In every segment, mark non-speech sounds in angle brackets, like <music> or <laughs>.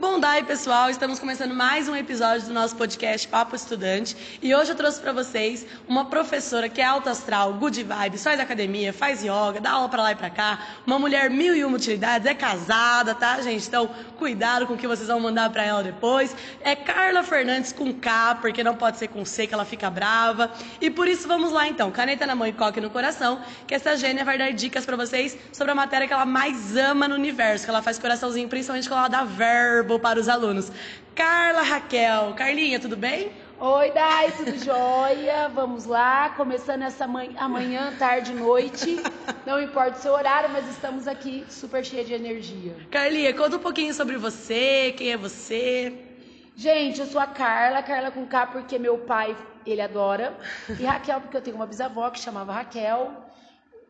Bom daí, pessoal, estamos começando mais um episódio do nosso podcast Papo Estudante e hoje eu trouxe para vocês uma professora que é alta astral, good vibes, faz academia, faz yoga, dá aula para lá e para cá, uma mulher mil e uma utilidades, é casada, tá, gente? Então, cuidado com o que vocês vão mandar para ela depois. É Carla Fernandes com K, porque não pode ser com C que ela fica brava. E por isso vamos lá então, caneta na mão e coque no coração, que essa gênia vai dar dicas para vocês sobre a matéria que ela mais ama no universo, que ela faz coraçãozinho, principalmente quando ela dá verbo para os alunos. Carla Raquel. Carlinha, tudo bem? Oi, Dai, tudo jóia? Vamos lá, começando essa manhã, amanhã, tarde, noite. Não importa o seu horário, mas estamos aqui super cheia de energia. Carlinha, conta um pouquinho sobre você, quem é você? Gente, eu sou a Carla, Carla com K porque meu pai, ele adora. E Raquel porque eu tenho uma bisavó que chamava Raquel,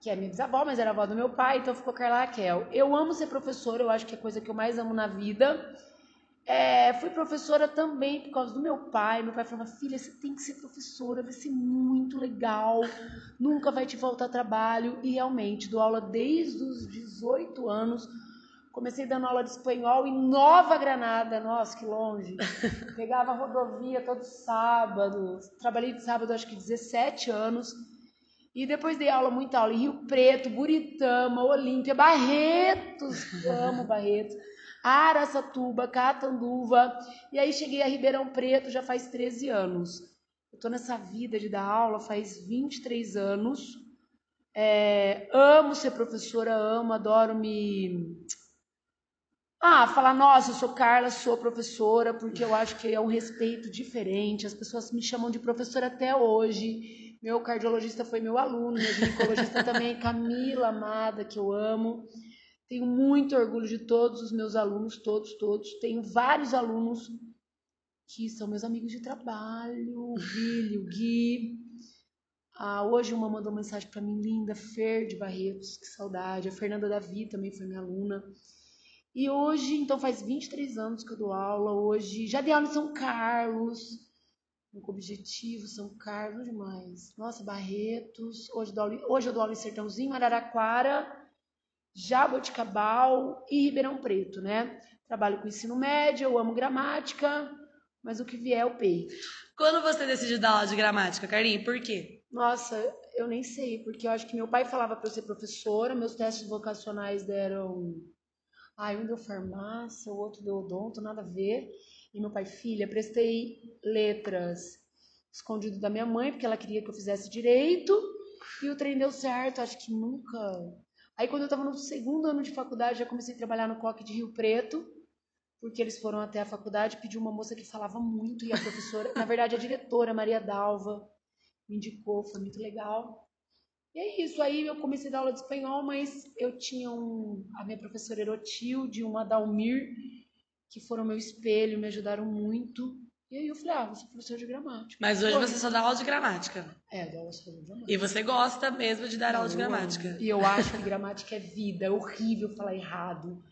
que é minha bisavó, mas era avó do meu pai, então ficou Carla Raquel. Eu amo ser professora, eu acho que é a coisa que eu mais amo na vida. É, fui professora também por causa do meu pai. Meu pai falava, filha, você tem que ser professora, vai ser muito legal, nunca vai te faltar trabalho. E realmente, dou aula desde os 18 anos. Comecei dando aula de espanhol em Nova Granada, nossa, que longe. <laughs> Pegava rodovia todo sábado. Trabalhei de sábado, acho que 17 anos. E depois dei aula, muita aula em Rio Preto, Buritama, Olímpia, Barretos, <laughs> amo Barretos. Araçatuba, Catanduva, e aí cheguei a Ribeirão Preto já faz 13 anos. Eu tô nessa vida de dar aula faz 23 anos. É, amo ser professora, amo, adoro me. Ah, falar, nossa, eu sou Carla, sou professora, porque eu acho que é um respeito diferente. As pessoas me chamam de professora até hoje. Meu cardiologista foi meu aluno, meu ginecologista também, Camila Amada, que eu amo. Tenho muito orgulho de todos os meus alunos, todos, todos. Tenho vários alunos que são meus amigos de trabalho, o Billy, o Gui. Ah, hoje uma mandou mensagem para mim, linda, Fer de Barretos, que saudade. A Fernanda Davi também foi minha aluna. E hoje, então faz 23 anos que eu dou aula. Hoje, já dei aula em São Carlos, com objetivo, São Carlos, demais. Nossa, Barretos. Hoje, dou aula, hoje eu dou aula em Sertãozinho, Araraquara Jaboticabal e Ribeirão Preto, né? Trabalho com ensino médio, eu amo gramática, mas o que vier é o peito. Quando você decidiu dar aula de gramática, Carlinhos, por quê? Nossa, eu nem sei, porque eu acho que meu pai falava para eu ser professora, meus testes vocacionais deram. Ah, um deu farmácia, o outro deu odonto, nada a ver. E meu pai, filha, prestei letras escondido da minha mãe, porque ela queria que eu fizesse direito. E o trem deu certo, acho que nunca Aí quando eu estava no segundo ano de faculdade, já comecei a trabalhar no Coque de Rio Preto, porque eles foram até a faculdade, pediu uma moça que falava muito e a professora, na verdade a diretora Maria Dalva me indicou, foi muito legal. E é isso, aí eu comecei a dar aula de espanhol, mas eu tinha um, a minha professora Erotilde, uma Dalmir, que foram meu espelho, me ajudaram muito. E aí eu falei, ah, vou ser professor de gramática. Mas hoje você só dá aula de gramática. É, dou aula de gramática. E você gosta mesmo de dar aula de gramática. E eu acho que gramática é vida, é horrível falar errado.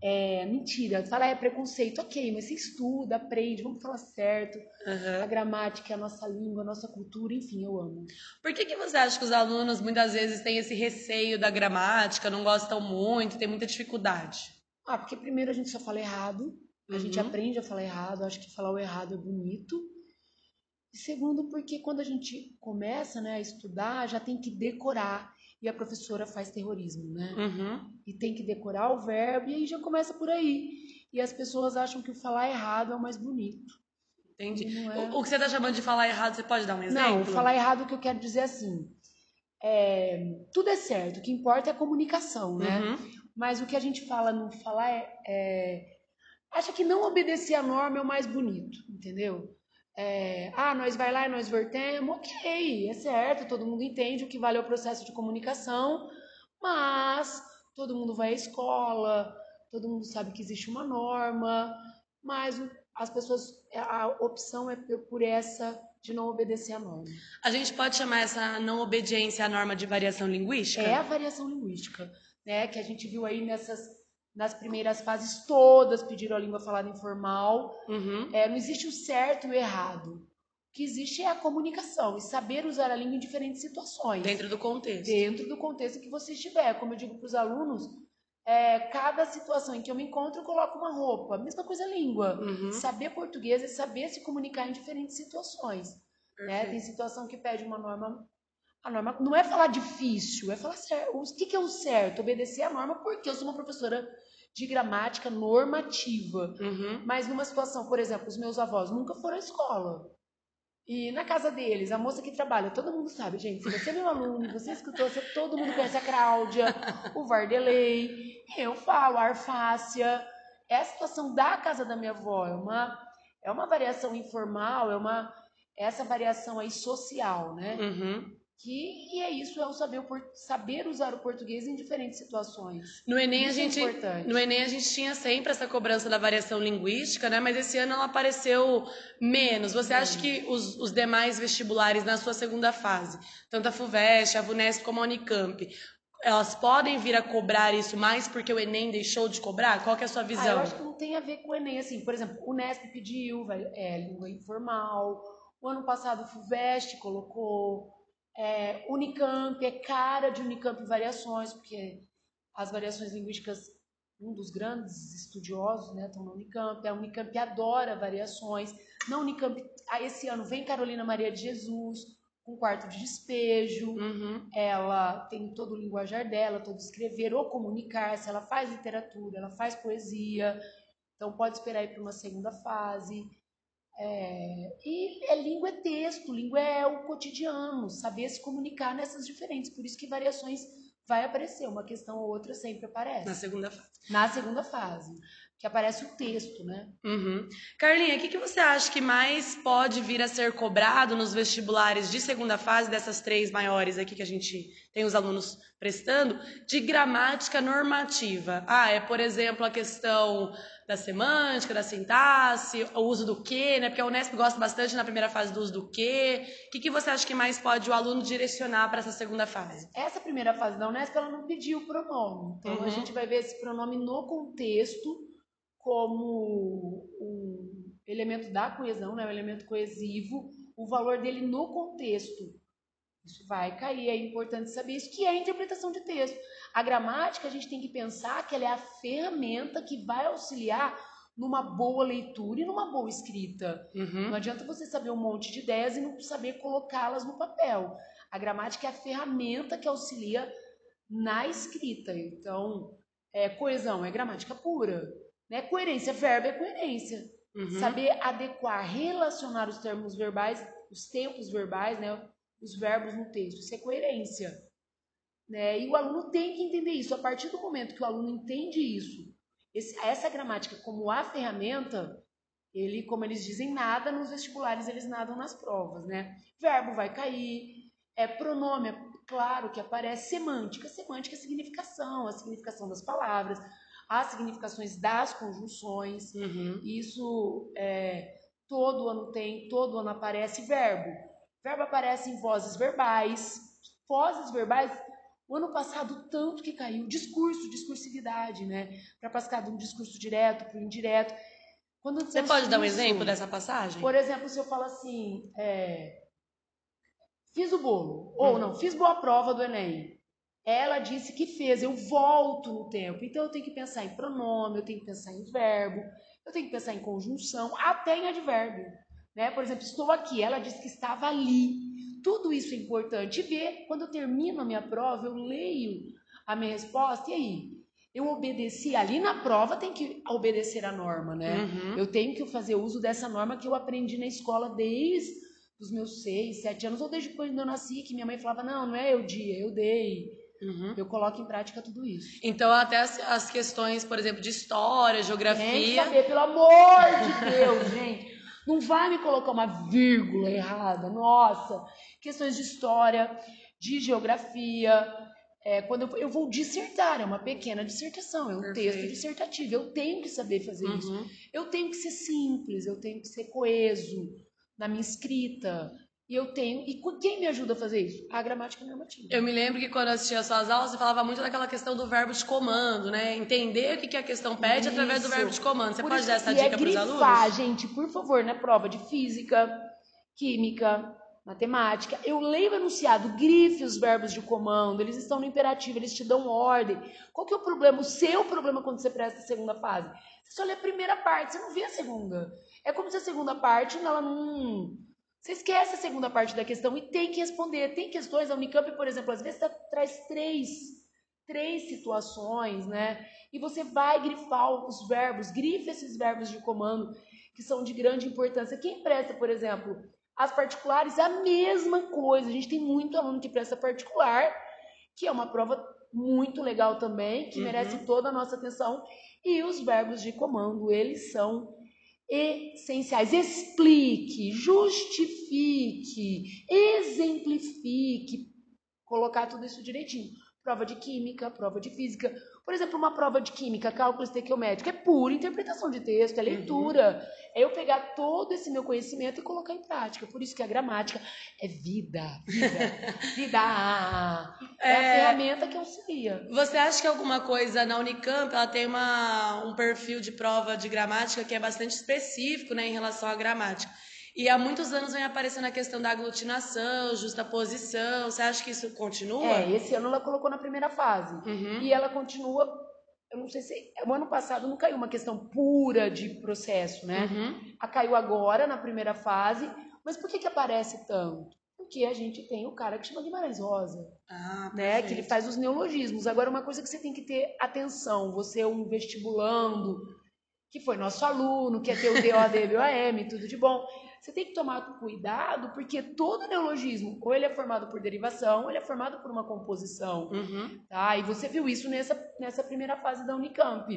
É mentira, falar é preconceito, ok, mas você estuda, aprende, vamos falar certo. Uhum. A gramática é a nossa língua, a nossa cultura, enfim, eu amo. Por que, que você acha que os alunos muitas vezes têm esse receio da gramática, não gostam muito, tem muita dificuldade? Ah, porque primeiro a gente só fala errado, a uhum. gente aprende a falar errado, acho que falar o errado é bonito. E segundo, porque quando a gente começa né, a estudar, já tem que decorar. E a professora faz terrorismo, né? Uhum. E tem que decorar o verbo, e aí já começa por aí. E as pessoas acham que o falar errado é o mais bonito. Entendi. É... O, que você está chamando de falar errado, você pode dar um exemplo? Não, falar errado, o que eu quero dizer é assim. É, tudo é certo, o que importa é a comunicação, né? Uhum. Mas o que a gente fala no falar é, é acha que não obedecer a norma é o mais bonito, entendeu? É, ah, nós vai lá e nós vertemos, ok, é certo, todo mundo entende o que vale o processo de comunicação, mas todo mundo vai à escola, todo mundo sabe que existe uma norma, mas as pessoas, a opção é por essa de não obedecer a norma. A gente pode chamar essa não obediência à norma de variação linguística? É a variação linguística, né, que a gente viu aí nessas nas primeiras fases todas pediram a língua falada informal. Uhum. É, não existe o certo e o errado. O que existe é a comunicação e saber usar a língua em diferentes situações. Dentro do contexto. Dentro do contexto que você estiver. Como eu digo para os alunos, é, cada situação em que eu me encontro, eu coloco uma roupa. Mesma coisa a língua. Uhum. Saber português é saber se comunicar em diferentes situações. Né? Tem situação que pede uma norma. A norma não é falar difícil, é falar certo. O que, que é o certo? Obedecer a norma, porque eu sou uma professora de gramática normativa. Uhum. Mas numa situação, por exemplo, os meus avós nunca foram à escola. E na casa deles, a moça que trabalha, todo mundo sabe, gente. Se você é meu aluno, você escutou, você, todo mundo conhece a Cláudia, o Vardelei, eu falo, a Arfácia. É a situação da casa da minha avó, é uma, é uma variação informal, é uma essa variação aí social, né? Uhum. Que, e é isso, é o saber, saber usar o português em diferentes situações. No Enem, isso a gente, é no Enem a gente tinha sempre essa cobrança da variação linguística, né? Mas esse ano ela apareceu menos. Você acha que os, os demais vestibulares na sua segunda fase, tanto a FUVEST, a VUNESP como a Unicamp, elas podem vir a cobrar isso mais porque o Enem deixou de cobrar? Qual que é a sua Ah, visão? eu acho que não tem a ver com o Enem, assim, por exemplo, o Unesp pediu, é, língua informal, o ano passado o FUVEST colocou, é, Unicamp, é cara de Unicamp variações, porque as variações linguísticas, um dos grandes estudiosos, né, estão na Unicamp, a Unicamp adora variações, na Unicamp, ah, esse ano vem Carolina Maria de Jesus, com quarto de despejo, Uhum. ela tem todo o linguajar dela, todo escrever ou comunicar-se, ela faz literatura, ela faz poesia, então pode esperar ir para uma segunda fase. É, e é, língua é texto, língua é o cotidiano, saber se comunicar nessas diferentes, por isso que variações vai aparecer, uma questão ou outra sempre aparece. Na segunda fase. Na segunda fase, que aparece o texto, né? Uhum. Carlinha, o que, que você acha que mais pode vir a ser cobrado nos vestibulares de segunda fase, dessas três maiores aqui que a gente tem os alunos prestando, de gramática normativa? Ah, é, por exemplo, a questão da semântica, da sintaxe, o uso do que, né? Porque a Unesp gosta bastante na primeira fase do uso do que. O que, que você acha que mais pode o aluno direcionar para essa segunda fase? Essa primeira fase da Unesp, ela não pediu pronome. Então, Uhum. a gente vai ver esse pronome no contexto como um elemento da coesão, né? um elemento coesivo, o valor dele no contexto. Isso vai cair, é importante saber isso, que é a interpretação de texto. A gramática, a gente tem que pensar que ela é a ferramenta que vai auxiliar numa boa leitura e numa boa escrita. Uhum. Não adianta você saber um monte de ideias e não saber colocá-las no papel. A gramática é a ferramenta que auxilia na escrita. Então, é, coesão é gramática pura. Né? Coerência, verbo é coerência. Uhum. Saber adequar, relacionar os termos verbais, os tempos verbais, né? os verbos no texto. Isso é coerência. Né? E o aluno tem que entender isso. A partir do momento que o aluno entende isso, esse- essa gramática como a ferramenta, ele, como eles dizem, nada nos vestibulares, eles nadam nas provas, né? Verbo vai cair, é pronome, é claro que aparece semântica, semântica é significação, a significação das palavras, as significações das conjunções. Uhum. Isso é, todo ano tem, todo ano aparece verbo. Verbo aparece em vozes verbais. Vozes verbais, o ano passado, tanto que caiu. Discurso, discursividade, né? Para passar de um discurso direto para o indireto. Quando Você pode dar um exemplo dessa passagem? Por exemplo, se eu falo assim, é, fiz o bolo, ou Hum. não, fiz boa prova do Enem. Ela disse que fez, eu volto no tempo. Então eu tenho que pensar em pronome, eu tenho que pensar em verbo, eu tenho que pensar em conjunção, até em advérbio. Né? Por exemplo, estou aqui, ela disse que estava ali. Tudo isso é importante. Ver, quando eu termino a minha prova, eu leio a minha resposta, e aí? Eu obedeci ali na prova, tem que obedecer a norma, né? Uhum. Eu tenho que fazer uso dessa norma que eu aprendi na escola desde os meus seis, sete anos, ou desde quando eu nasci, que minha mãe falava, não, não é eu dia, eu dei. Uhum. Eu coloco em prática tudo isso. Então, até as, as questões, por exemplo, de história, Tem que geografia. saber, pelo amor de Deus, <laughs> gente. Não vai me colocar uma vírgula errada. Nossa. Questões de história, de geografia. É, quando eu, eu vou dissertar, é uma pequena dissertação, é um Perfeito. texto dissertativo. Eu tenho que saber fazer isso. Uhum. Eu tenho que ser simples, eu tenho que ser coeso na minha escrita. E eu tenho. E quem me ajuda a fazer isso? A gramática normativa. Eu me lembro que quando eu assistia as suas aulas, você falava muito daquela questão do verbo de comando, né? Entender o que que a questão pede através do Isso. verbo de comando. Você Por pode isso- dar essa e dica é para os grifar, alunos? gente, por favor, na prova de física, química, matemática. Eu leio o enunciado, grife os verbos de comando, eles estão no imperativo, eles te dão ordem. Qual que é o problema? O seu problema quando você presta a segunda fase? Você só lê a primeira parte, você não vê a segunda. É como se a segunda parte, ela não... Você esquece a segunda parte da questão e tem que responder. Tem questões, a Unicamp, por exemplo, às vezes tá, traz três, três situações, né? E você vai grifar os verbos, grife esses verbos de comando que são de grande importância. Quem presta, por exemplo, as particulares, a mesma coisa. A gente tem muito aluno que presta particular, que é uma prova muito legal também, que uhum. merece toda a nossa atenção. E os verbos de comando, eles são essenciais. Explique, justifique, exemplifique, colocar tudo isso direitinho. Prova de química, prova de física. Por exemplo, uma prova de química, cálculo estequiométrico, é pura interpretação de texto, é leitura. Uhum. É eu pegar todo esse meu conhecimento e colocar em prática. Por isso que a gramática é vida, vida, <laughs> vida. É, é a ferramenta que auxilia. Você acha que alguma coisa na Unicamp, ela tem uma, um perfil de prova de gramática que é bastante específico, né, em relação à gramática? E há muitos anos vem aparecendo a questão da aglutinação, justaposição. Você acha que isso continua? É, esse ano ela colocou na primeira fase. Uhum. E ela continua. Eu não sei se. O ano passado não caiu uma questão pura de processo, né? Uhum. A caiu agora na primeira fase. Mas por que, que aparece tanto? Porque a gente tem o cara que chama Guimarães Rosa. Ah, né? Que ele faz os neologismos. Agora, uma coisa que você tem que ter atenção: você é um vestibulando, que foi nosso aluno, quer ter o DOD, BOM, tudo de bom. Você tem que tomar cuidado, porque todo neologismo, ou ele é formado por derivação, ou ele é formado por uma composição. Uhum. Tá? E você viu isso nessa, nessa primeira fase da Unicamp.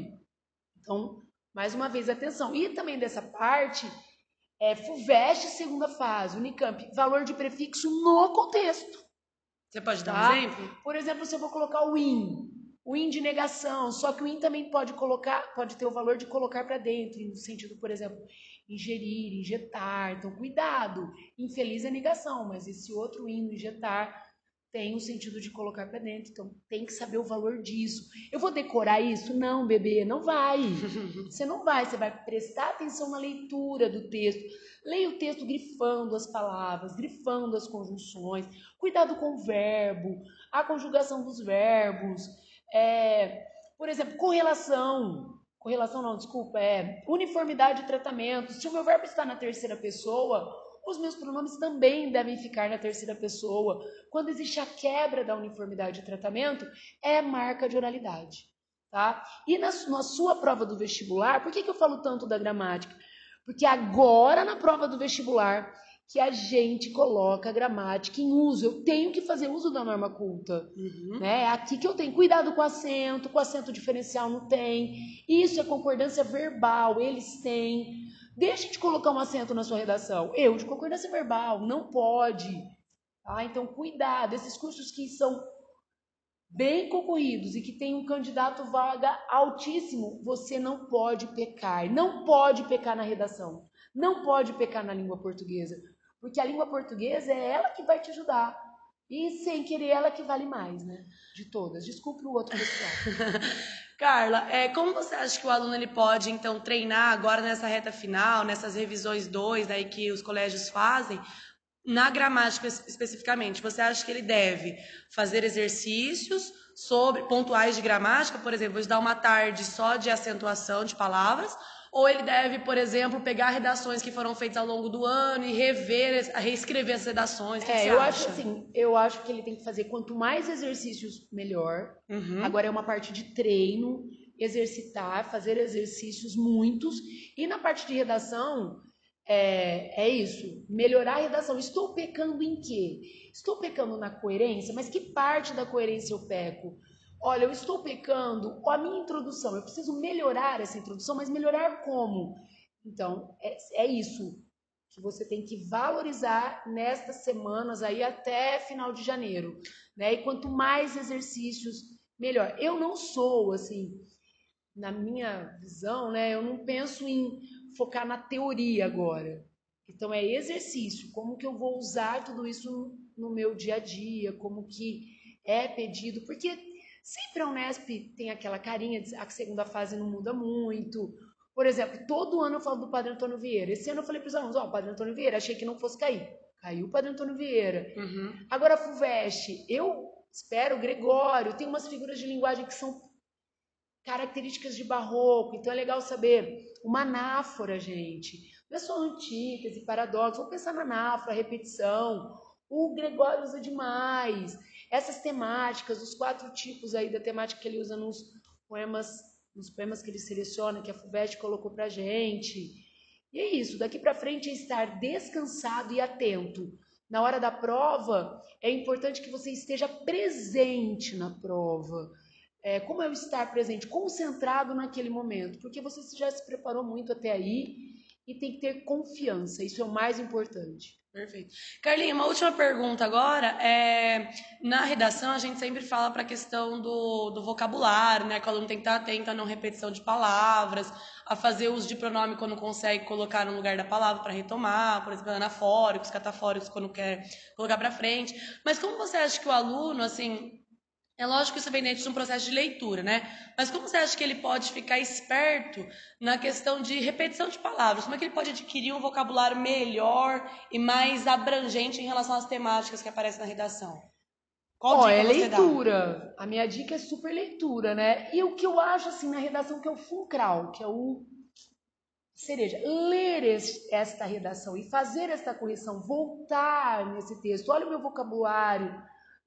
Então, mais uma vez, atenção. E também dessa parte, é FUVEST, segunda fase, Unicamp, valor de prefixo no contexto. Você pode dar tá? um exemplo? Por exemplo, se eu vou colocar o IN, o IN de negação, só que o IN também pode colocar, pode ter o valor de colocar para dentro, no sentido, por exemplo, ingerir, injetar. Então, cuidado. Infeliz é negação, mas esse outro hino, injetar, tem o sentido de colocar para dentro. Então, tem que saber o valor disso. Eu vou decorar isso? Não, bebê, não vai. <laughs> Você não vai. Você vai prestar atenção na leitura do texto. Leia o texto grifando as palavras, grifando as conjunções. Cuidado com o verbo, a conjugação dos verbos. É, por exemplo, correlação correlação não, desculpa, é uniformidade de tratamento. Se o meu verbo está na terceira pessoa, os meus pronomes também devem ficar na terceira pessoa. Quando existe a quebra da uniformidade de tratamento, é marca de oralidade. Tá? E na, na sua prova do vestibular, por que, que eu falo tanto da gramática? Porque agora na prova do vestibular que a gente coloca a gramática em uso. Eu tenho que fazer uso da norma culta. Uhum. Né? É aqui que eu tenho cuidado com o acento, com o acento diferencial não tem. Isso é concordância verbal, eles têm. Deixa de colocar um acento na sua redação. Eu, de concordância verbal, não pode. Tá? Então, cuidado. Esses cursos que são bem concorridos e que tem um candidato vaga altíssimo, você não pode pecar. Não pode pecar na redação. Não pode pecar na língua portuguesa. Porque a língua portuguesa é ela que vai te ajudar. E sem querer, ela que vale mais, né? De todas. Desculpe o outro pessoal. <laughs> Carla, é, como você acha que o aluno ele pode, então, treinar agora nessa reta final, nessas revisões 2 aí que os colégios fazem, na gramática especificamente? Você acha que ele deve fazer exercícios sobre pontuais de gramática, por exemplo, vou dar uma tarde só de acentuação de palavras, ou ele deve, por exemplo, pegar redações que foram feitas ao longo do ano e rever, reescrever as redações? Que é, que eu acha? acho assim, eu acho que ele tem que fazer quanto mais exercícios, melhor. Uhum. Agora é uma parte de treino, exercitar, fazer exercícios muitos. E na parte de redação, é, é, isso, melhorar a redação. Estou pecando em quê? Estou pecando na coerência, mas que parte da coerência eu peco? Olha, eu estou pecando com a minha introdução, eu preciso melhorar essa introdução, mas melhorar como? Então, é, é isso que você tem que valorizar nestas semanas aí até final de janeiro, né? E quanto mais exercícios, melhor. Eu não sou assim, na minha visão, né? Eu não penso em focar na teoria agora. Então é exercício, como que eu vou usar tudo isso no meu dia a dia, como que é pedido, porque Sempre a Unesp tem aquela carinha de a segunda fase não muda muito. Por exemplo, todo ano eu falo do Padre Antônio Vieira. Esse ano eu falei para os alunos, ó, oh, Padre Antônio Vieira, achei que não fosse cair. Caiu o Padre Antônio Vieira. Uhum. Agora, a FUVEST, eu espero, Gregório, tem umas figuras de linguagem que são características de barroco, então é legal saber. Uma anáfora, gente. Não é só antítese, paradoxo, vamos pensar na anáfora, repetição. O Gregório usa demais. Essas temáticas, os quatro tipos aí da temática que ele usa nos poemas, nos poemas que ele seleciona, que a FUVEST colocou pra gente. E é isso, daqui para frente é estar descansado e atento. Na hora da prova, é importante que você esteja presente na prova. É, como é o estar presente? Concentrado naquele momento, porque você já se preparou muito até aí e tem que ter confiança, isso é o mais importante. Perfeito. Carlinha, uma última pergunta agora. É, na redação, a gente sempre fala para a questão do, do vocabulário, né? Que o aluno tem que estar atento a não repetição de palavras, a fazer uso de pronome quando consegue colocar no lugar da palavra para retomar, por exemplo, anafóricos, catafóricos quando quer colocar para frente. Mas como você acha que o aluno, assim, é lógico que isso vem dentro de um processo de leitura, né? Mas como você acha que ele pode ficar esperto na questão de repetição de palavras? Como é que ele pode adquirir um vocabulário melhor e mais abrangente em relação às temáticas que aparecem na redação? Qual oh, é leitura. Dá? A minha dica é super leitura, né? E o que eu acho assim na redação que é o fulcral, que é o cereja, ler esta redação e fazer esta correção, voltar nesse texto. Olha o meu vocabulário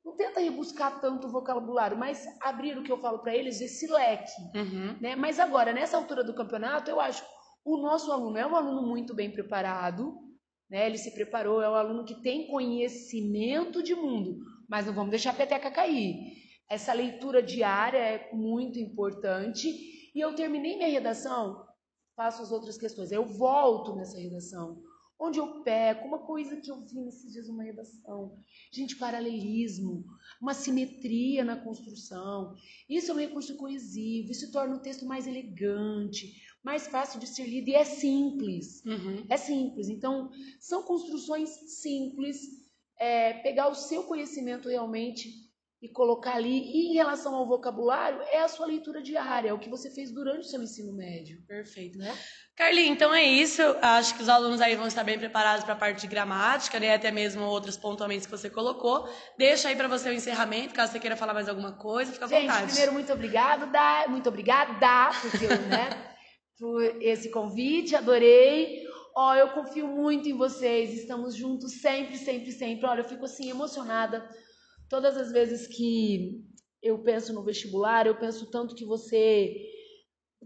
não tenta rebuscar tanto o vocabulário, mas abrir o que eu falo para eles, esse leque. Uhum. Né? Mas agora, nessa altura do campeonato, eu acho o nosso aluno é um aluno muito bem preparado, né? ele se preparou, é um aluno que tem conhecimento de mundo, mas não vamos deixar a peteca cair. Essa leitura diária é muito importante. E eu terminei minha redação, faço as outras questões. Eu volto nessa redação onde eu peco, uma coisa que eu vi nesses dias numa redação. Gente, paralelismo, uma simetria na construção. Isso é um recurso coesivo, isso torna o texto mais elegante, mais fácil de ser lido e é simples. Uhum. É simples. Então, são construções simples. É, pegar o seu conhecimento realmente e colocar ali. E em relação ao vocabulário, é a sua leitura diária, é o que você fez durante o seu ensino médio. Perfeito. Né? Carlinhos, então é isso. Acho que os alunos aí vão estar bem preparados para a parte de gramática, né? até mesmo outros pontuamentos que você colocou. Deixa aí para você o encerramento, caso você queira falar mais alguma coisa, fica à Gente, vontade. primeiro, muito obrigado, da, muito obrigada porque, né, <laughs> por esse convite, adorei. Ó, oh, eu confio muito em vocês, estamos juntos sempre, sempre, sempre. Olha, eu fico assim emocionada Todas as vezes que eu penso no vestibular, eu penso tanto que você,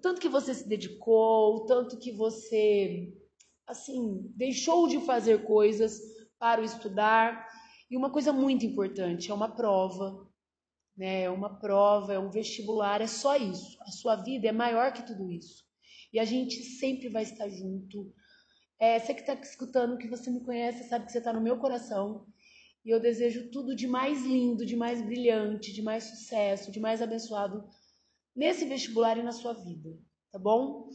tanto que você se dedicou, tanto que você, assim, deixou de fazer coisas para o estudar. E uma coisa muito importante, é uma prova, né? É uma prova, é um vestibular, é só isso. A sua vida é maior que tudo isso. E a gente sempre vai estar junto. É, você que está escutando, que você me conhece, sabe que você está no meu coração. E eu desejo tudo de mais lindo, de mais brilhante, de mais sucesso, de mais abençoado nesse vestibular e na sua vida, tá bom?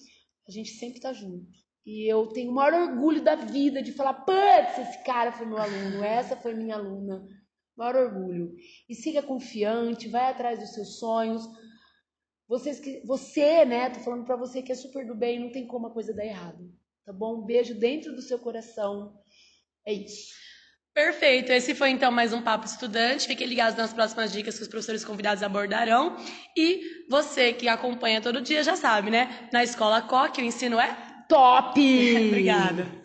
A gente sempre tá junto. E eu tenho o maior orgulho da vida de falar, putz, esse cara foi meu aluno, essa foi minha aluna. Maior orgulho. E siga confiante, vai atrás dos seus sonhos. Vocês que, você, né, tô falando para você que é super do bem, não tem como a coisa dar errado, tá bom? Um beijo dentro do seu coração. É isso. Perfeito. Esse foi então mais um Papo Estudante. Fiquem ligados nas próximas dicas que os professores convidados abordarão. E você que acompanha todo dia já sabe, né? Na escola COC o ensino é top! <laughs> Obrigada.